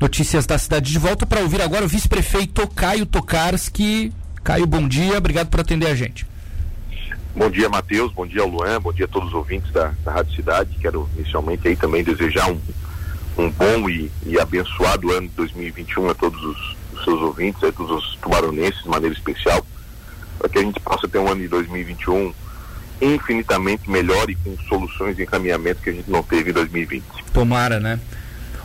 Notícias da cidade de volta para ouvir agora o vice-prefeito Caio Tokarski. Caio, bom dia, obrigado por atender a gente. Bom dia, Matheus, bom dia, Luan, bom dia a todos os ouvintes da, da Rádio Cidade. Quero inicialmente aí também desejar um, um bom e, e abençoado ano de 2021 a todos os, os seus ouvintes, a todos os tubaronenses de maneira especial, para que a gente possa ter um ano de 2021 infinitamente melhor e com soluções e encaminhamentos que a gente não teve em 2020. Tomara, né?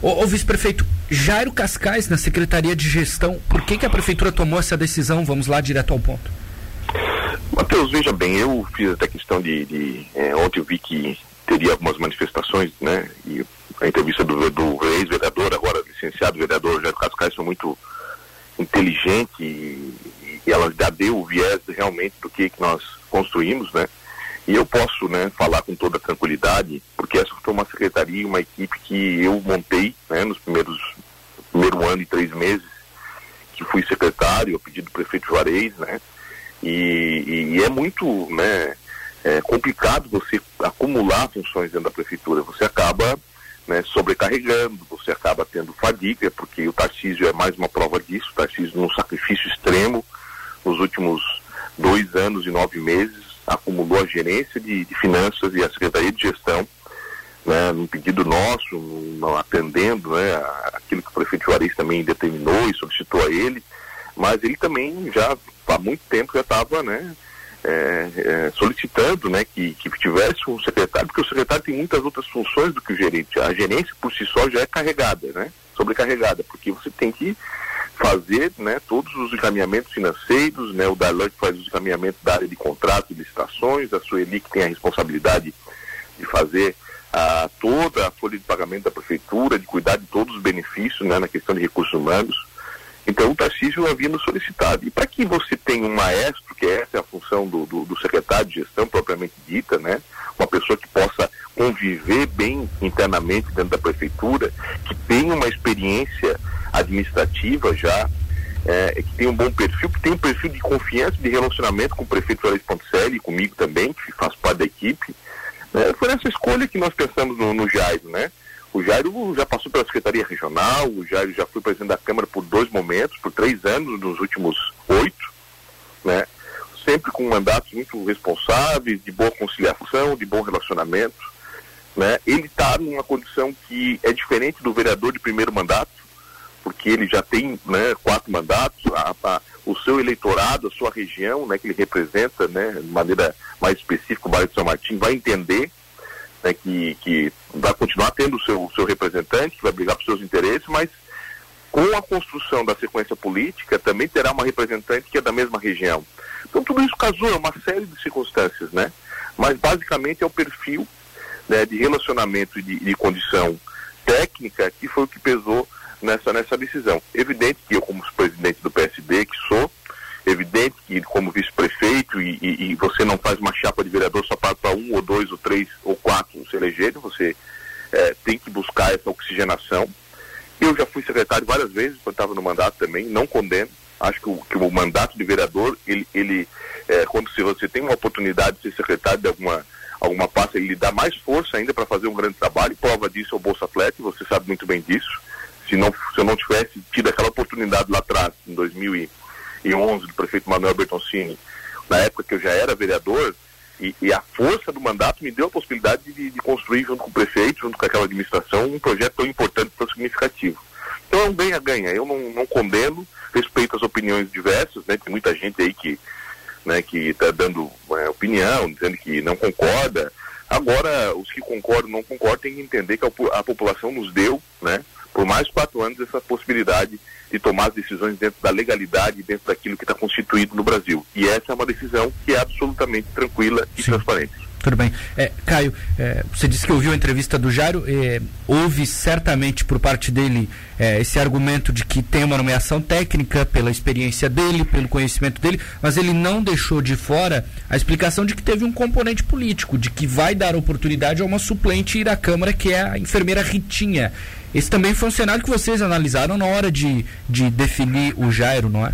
Ô, ô vice-prefeito, Jairo Cascais, na Secretaria de Gestão, por que, que a Prefeitura tomou essa decisão? Vamos lá direto ao ponto. Matheus, veja bem, eu fiz até questão de. de é, ontem eu vi que teria algumas manifestações, né? E a entrevista do, do ex-vereador, agora licenciado vereador Jairo Cascais, foi muito inteligente e, e ela já deu o viés realmente do que, que nós construímos, né? E eu posso né, falar com toda tranquilidade, porque essa foi uma secretaria, uma equipe que eu montei né, nos primeiros primeiro ano e três meses que fui secretário, a pedido do prefeito Juarez, né? E, e é muito né, é complicado você acumular funções dentro da prefeitura. Você acaba né, sobrecarregando, você acaba tendo fadiga, porque o Tarcísio é mais uma prova disso. O Tarcísio, num sacrifício extremo, nos últimos dois anos e nove meses, acumulou a gerência de, de finanças e a secretaria de gestão, né, num pedido nosso, não atendendo né, aquilo que o prefeito Juarez também determinou e solicitou a ele, mas ele também já há muito tempo já estava né, é, é, solicitando né, que, que tivesse um secretário, porque o secretário tem muitas outras funções do que o gerente. A gerência por si só já é carregada, né, sobrecarregada, porque você tem que fazer né, todos os encaminhamentos financeiros, né, o Darlan que faz os encaminhamentos da área de contratos e licitações, a Sueli que tem a responsabilidade de fazer a, toda a folha de pagamento da prefeitura, de cuidar de todos os benefícios né, na questão de recursos humanos. Então o Tarcísio havia nos solicitado. E para que você tenha um maestro, que essa é a função do, do, do secretário de gestão propriamente dita, né, uma pessoa que possa conviver bem internamente dentro da prefeitura, que tenha uma experiência administrativa já, é, que tem um bom perfil, que tem um perfil de confiança, de relacionamento com o prefeito Flores Ponticelli e comigo também, que faz parte da equipe. Né? Foi essa escolha que nós pensamos no, no Jairo, né? O Jairo já passou pela Secretaria Regional, o Jairo já foi presidente da Câmara por dois momentos, por três anos nos últimos oito, né? Sempre com mandatos muito responsáveis, de boa conciliação, de bom relacionamento, né? Ele está numa condição que é diferente do vereador de primeiro mandato, porque ele já tem né, quatro mandatos, a, a, o seu eleitorado, a sua região, né, que ele representa, né, de maneira mais específica, o bairro de São Martim, vai entender né, que, que vai continuar tendo o seu, seu representante, que vai brigar por seus interesses, mas com a construção da sequência política também terá uma representante que é da mesma região. Então tudo isso casou, é uma série de circunstâncias, né? Mas basicamente é o perfil né, de relacionamento e de, de condição técnica que foi o que pesou nessa, nessa decisão. Evidente que eu, como presidente do PSD, que sou, evidente que como vice-prefeito e, e, e, você não faz uma chapa de vereador só para um ou dois ou três ou quatro se elegerem, você é, tem que buscar essa oxigenação. Eu já fui secretário várias vezes, quando estava no mandato também, não condeno. Acho que o, que o mandato de vereador, ele, ele é, quando se você tem uma oportunidade de ser secretário de alguma, alguma pasta, ele dá mais força ainda para fazer um grande trabalho. Prova disso é o Bolsa Atleta, você sabe muito bem disso se, não, se eu não tivesse tido aquela oportunidade lá atrás, em 2011, do prefeito Manuel Bertoncini, na época que eu já era vereador, e, e a força do mandato me deu a possibilidade de, de, construir, junto com o prefeito, junto com aquela administração, um projeto tão importante, tão significativo. Então é um ganha-ganha. Eu não, não, condeno, respeito as opiniões diversas, né? Tem muita gente aí que né, que está dando é, opinião, dizendo que não concorda. Agora, os que concordam não concordam têm que entender que a, a população nos deu né, por mais quatro anos essa possibilidade de tomar as decisões dentro da legalidade, dentro daquilo que está constituído no Brasil. E essa é uma decisão que é absolutamente tranquila e Sim. transparente. Tudo bem. É, Caio, é, você disse que ouviu a entrevista do Jairo. É, houve certamente por parte dele é, esse argumento de que tem uma nomeação técnica pela experiência dele, pelo conhecimento dele, mas ele não deixou de fora a explicação de que teve um componente político, de que vai dar oportunidade a uma suplente ir à Câmara, que é a enfermeira Ritinha. Esse também foi um cenário que vocês analisaram na hora de, de definir o Jairo, não é?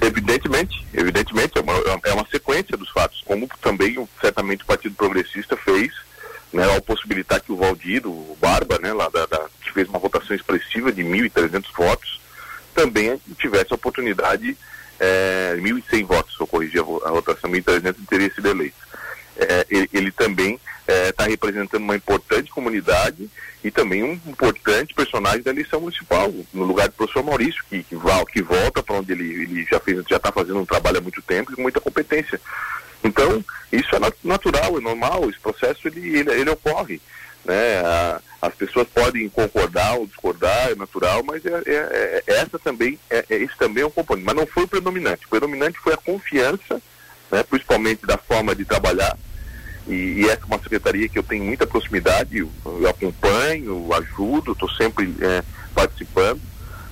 Evidentemente, evidentemente, é uma, é uma sequência dos fatos, como também certamente o Partido Progressista fez né, ao possibilitar que o Valdir, o Barba, né, lá da, da, que fez uma votação expressiva de 1.300 votos, também tivesse a oportunidade, é, 1.100 votos, eu corrigir a, a votação, 1.300 teria sido eleito. É, ele, ele, também está é, representando uma importante comunidade e também um importante personagem da eleição municipal, no lugar do professor Maurício, que, que, que volta para onde ele, ele já fez, já está fazendo um trabalho há muito tempo e com muita competência. Então, isso é natural, é normal, esse processo ele, ele, ele ocorre. Né? as pessoas podem concordar ou discordar, é natural, mas é, é, é, é essa também, é, é, esse também é um componente. Mas não foi o predominante. O predominante foi a confiança, né, principalmente da forma de trabalhar. E, e é uma secretaria que eu tenho muita proximidade, eu, eu acompanho, ajudo, estou sempre é, participando.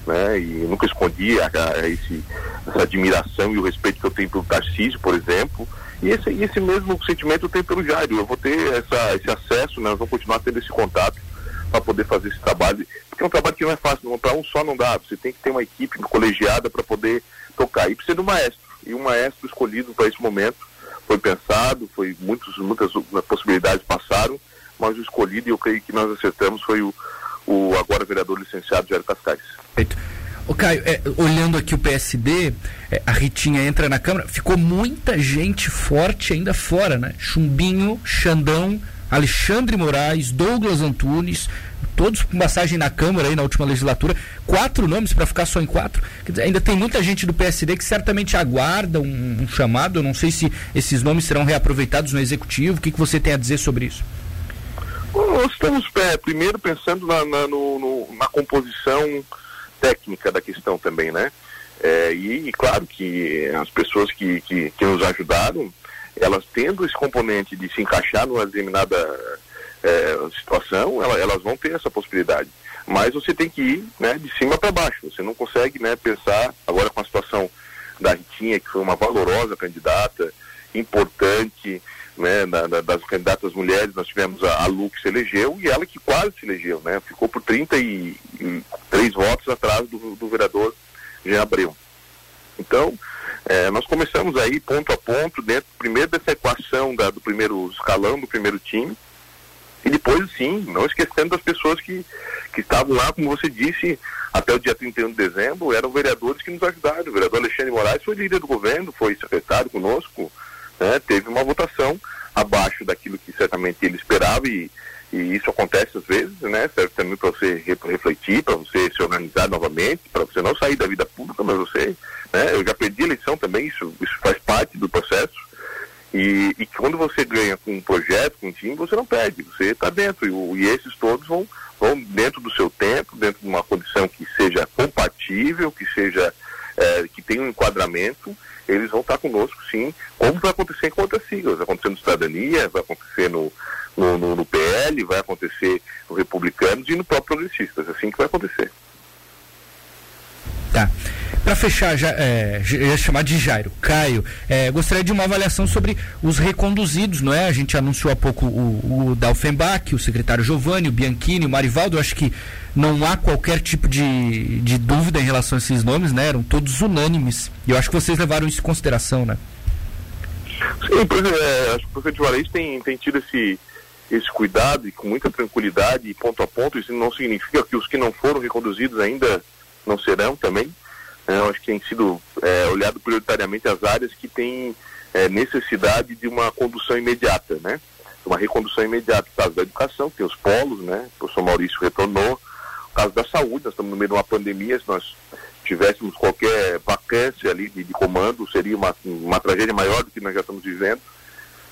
Né, e nunca escondi a, a esse, essa admiração e o respeito que eu tenho pelo Tarcísio, por exemplo, e esse, esse mesmo sentimento eu tenho pelo Jairo. Eu vou ter essa, esse acesso, né? nós vamos continuar tendo esse contato para poder fazer esse trabalho. Porque é um trabalho que não é fácil, para um só não dá. Você tem que ter uma equipe colegiada para poder tocar. E precisa de um maestro. E um maestro escolhido para esse momento foi pensado, foi muitos, muitas possibilidades passaram, mas o escolhido, e eu creio que nós acertamos, foi o, o agora vereador licenciado Jair Cascais. Feito. Ô Caio, é, olhando aqui o PSD, é, a Ritinha entra na Câmara, ficou muita gente forte ainda fora, né? Chumbinho, Xandão, Alexandre Moraes, Douglas Antunes, todos com passagem na Câmara aí na última legislatura, quatro nomes para ficar só em quatro. Dizer, ainda tem muita gente do PSD que certamente aguarda um, um, chamado. Eu não sei se esses nomes serão reaproveitados no executivo. O que, que você tem a dizer sobre isso? nós estamos é, primeiro pensando na, na, no, no, na composição técnica da questão também, né? É, e, e, claro que as pessoas que, que, que, nos ajudaram, elas tendo esse componente de se encaixar numa determinada é, situação, elas, elas vão ter essa possibilidade. Mas você tem que ir né, de cima para baixo. Você não consegue né, pensar, agora com a situação da Ritinha, que foi uma valorosa candidata, importante, né, da, da, das candidatas mulheres, nós tivemos a, a Lu que se elegeu e ela que quase se elegeu, né? Ficou por 33 votos atrás do, do vereador Jean Abreu. Então, é, nós começamos aí ponto a ponto, dentro primeiro dessa equação da, do primeiro escalão, do primeiro time, e depois sim, não esquecendo das pessoas que, que estavam lá, como você disse, até o dia 31 de dezembro, eram vereadores que nos ajudaram. O vereador Alexandre Moraes foi líder do governo, foi secretário conosco, né, teve uma votação abaixo daquilo que certamente ele esperava e, e isso acontece às vezes, né? Serve também para você refletir, para você se organizar novamente, para você não sair da vida pública, mas você, né? Eu já perdi a eleição também, isso, isso faz parte do processo. E, e quando você ganha com um projeto, com um time, você não perde, você está dentro. E, e, esses todos vão, vão dentro do seu tempo, dentro de uma condição que seja compatível, que seja, é, que tenha um enquadramento eles vão estar conosco sim, como vai acontecer com outras siglas, vai acontecer no Cidadania, vai acontecer no, no, no, no PL, vai acontecer no Republicanos e no próprio Progressistas, assim que vai acontecer. Tá. Para fechar, já, é, ia chamar de Jairo, Caio, é, gostaria de uma avaliação sobre os reconduzidos, não é? A gente anunciou há pouco o, o Dalfenbach, o secretário Giovanni, o Bianchini, o Marivaldo, acho que não há qualquer tipo de, de dúvida em relação a esses nomes, né? Eram todos unânimes. E eu acho que vocês levaram isso em consideração, né? Sim, pois é, acho que o professor Juarez tem, tem tido esse, esse cuidado e com muita tranquilidade ponto a ponto. Isso não significa que os que não foram reconduzidos ainda não serão também. Eu acho que tem sido é, olhado prioritariamente as áreas que têm é, necessidade de uma condução imediata, né? Uma recondução imediata. O caso da educação, tem os polos, né? O professor Maurício retornou. O caso da saúde, nós estamos no meio de uma pandemia, se nós tivéssemos qualquer vacância ali de, de comando, seria uma, uma tragédia maior do que nós já estamos vivendo.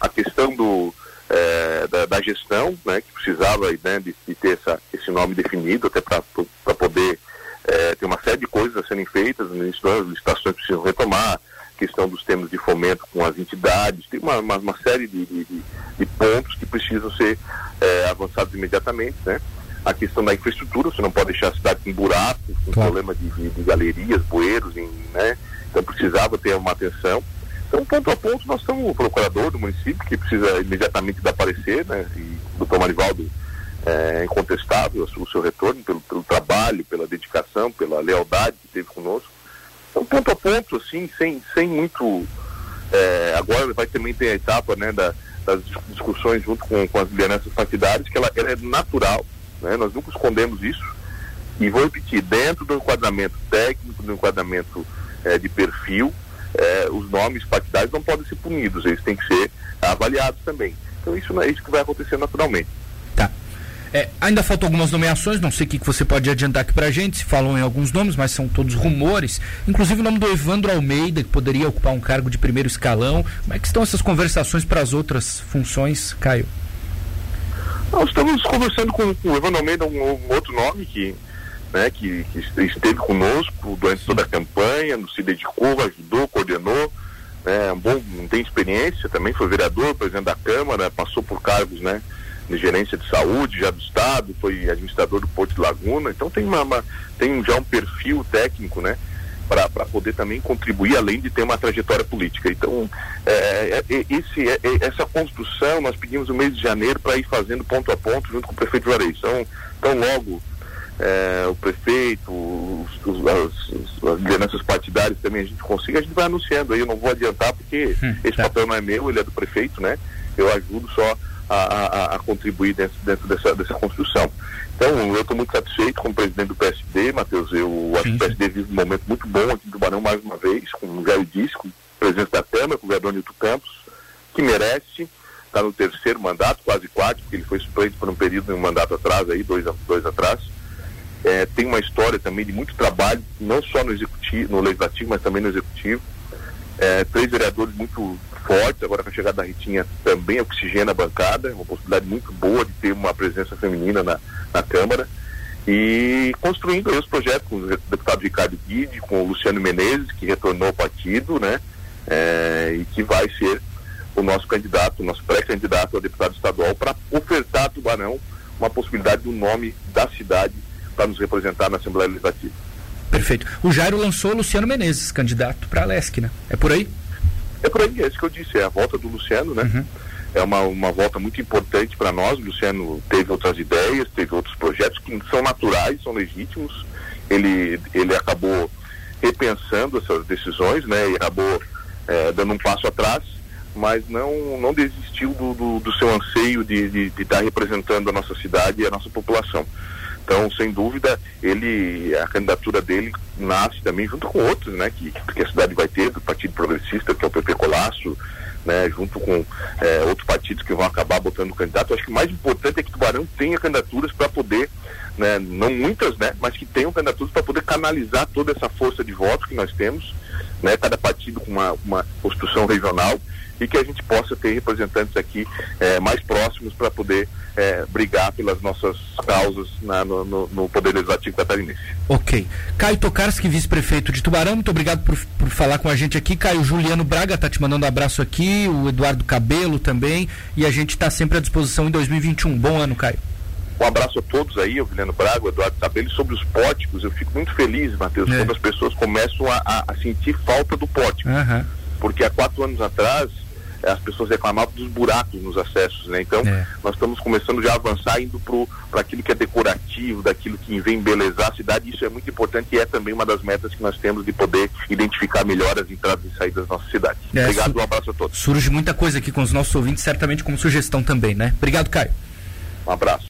A questão do, é, da, da, gestão, né, que precisava né, de, de, ter essa, esse nome definido, até para poder é, tem uma série de coisas a serem feitas, as licitações precisam retomar, questão dos termos de fomento com as entidades, tem uma, uma, uma série de, de, de, pontos que precisam ser é, avançados imediatamente, né? A questão da infraestrutura, você não pode deixar a cidade com buracos, com claro. problema de, de, de, galerias, bueiros, em, né? Então precisava ter uma atenção. Então, ponto a ponto, nós temos o procurador do município, que precisa imediatamente dar parecer, né? E o doutor Marivaldo é incontestável o seu retorno pelo, pelo, trabalho, pela dedicação, pela lealdade que teve conosco. Então, ponto a ponto, assim, sem, sem muito. É, agora vai também ter a etapa né, da, das discussões junto com, com as lideranças partidárias, que ela, ela é natural, né? nós nunca escondemos isso. E vou repetir, dentro do enquadramento técnico, do enquadramento é, de perfil, é, os nomes partidários não podem ser punidos, eles têm que ser avaliados também. Então isso não é isso que vai acontecer naturalmente. É, ainda faltam algumas nomeações, não sei o que, que você pode adiantar aqui pra gente, se falam em alguns nomes, mas são todos rumores. Inclusive o nome do Evandro Almeida, que poderia ocupar um cargo de primeiro escalão. Como é que estão essas conversações para as outras funções, Caio? Nós estamos conversando com, o Evandro Almeida, um, um outro nome que né, que, que, esteve conosco durante toda a campanha, se dedicou, ajudou, coordenou, né, um bom, tem experiência, também foi vereador, presidente da Câmara, passou por cargos né, gerência de saúde já do Estado, foi administrador do Porto de Laguna, então tem, uma, uma tem já um perfil técnico, né? para poder também contribuir, além de ter uma trajetória política. Então, é, é, é esse, é, é, essa construção nós pedimos no mês de janeiro para ir fazendo ponto a ponto junto com o prefeito Juarez. Então, então logo é, o prefeito, os, os, as, as, lideranças partidárias também a gente consiga, a gente vai anunciando aí, eu não vou adiantar porque hum, esse tá. papel não é meu, ele é do prefeito, né? Eu ajudo só a, a, a contribuir dentro, dentro dessa, dessa construção. Então, eu estou muito satisfeito como presidente do PSD, Matheus. Eu acho que o PSD vive um momento muito bom aqui em Tubarão mais uma vez, com o Jair Disse, com o presidente da Câmara, com o vereador Nilton Campos, que merece, está no terceiro mandato, quase quatro, porque ele foi suplente por um período um mandato atrás, aí, dois, dois atrás é, tem uma história também de muito trabalho, não só no executivo, no legislativo, mas também no executivo. É, três vereadores muito fortes, agora com a chegada da Ritinha também oxigena a bancada, uma possibilidade muito boa de ter uma presença feminina na, na Câmara. E construindo os projetos com o deputado Ricardo Guide, com o Luciano Menezes, que retornou ao partido, né? É, e que vai ser o nosso candidato, o nosso pré-candidato a deputado estadual para ofertar a Tubarão uma possibilidade do nome da cidade para nos representar na Assembleia Legislativa. Perfeito. O Jairo lançou o Luciano Menezes, candidato para a LESC, né? É por aí? É por aí, é isso que eu disse, é a volta do Luciano, né? Uhum. É uma, uma volta muito importante para nós. O Luciano teve outras ideias, teve outros projetos que são naturais, são legítimos. Ele, ele acabou repensando essas decisões, né? E acabou é, dando um passo atrás, mas não, não desistiu do, do, do seu anseio de estar de, de tá representando a nossa cidade e a nossa população. Então, sem dúvida, ele, a candidatura dele nasce também junto com outros, né, que, que a cidade vai ter, do Partido Progressista, que é o PP Colasso, né, junto com é, outros partidos que vão acabar botando candidato. Acho que o mais importante é que Tubarão tenha candidaturas para poder, né, não muitas, né, mas que tenham candidaturas para poder canalizar toda essa força de voto que nós temos, né, cada partido com uma, uma construção regional e que a gente possa ter representantes aqui é, mais próximos para poder é, brigar pelas nossas causas na, no, no, no, Poder Legislativo catarinense. Ok. Caio Tokarski, vice-prefeito de Tubarão, muito obrigado por, por falar com a gente aqui. Caio Juliano Braga está te mandando um abraço aqui, o Eduardo Cabelo também, e a gente está sempre à disposição em 2021. Bom ano, Caio. Um abraço a todos aí, o Juliano Braga, o Eduardo Cabelo, sobre os pórticos. Eu fico muito feliz, Matheus, é. quando as pessoas começam a, a, a sentir falta do pórtico. Uhum. Porque há quatro anos atrás, as pessoas reclamavam dos buracos nos acessos, né? Então, é. nós estamos começando já a avançar indo para aquilo que é decorativo, daquilo que vem embelezar a cidade. Isso é muito importante e é também uma das metas que nós temos de poder identificar melhor as entradas e saídas da nossa cidade. É, Obrigado, um abraço a todos. Surge muita coisa aqui com os nossos ouvintes, certamente como sugestão também, né? Obrigado, Caio. Um abraço.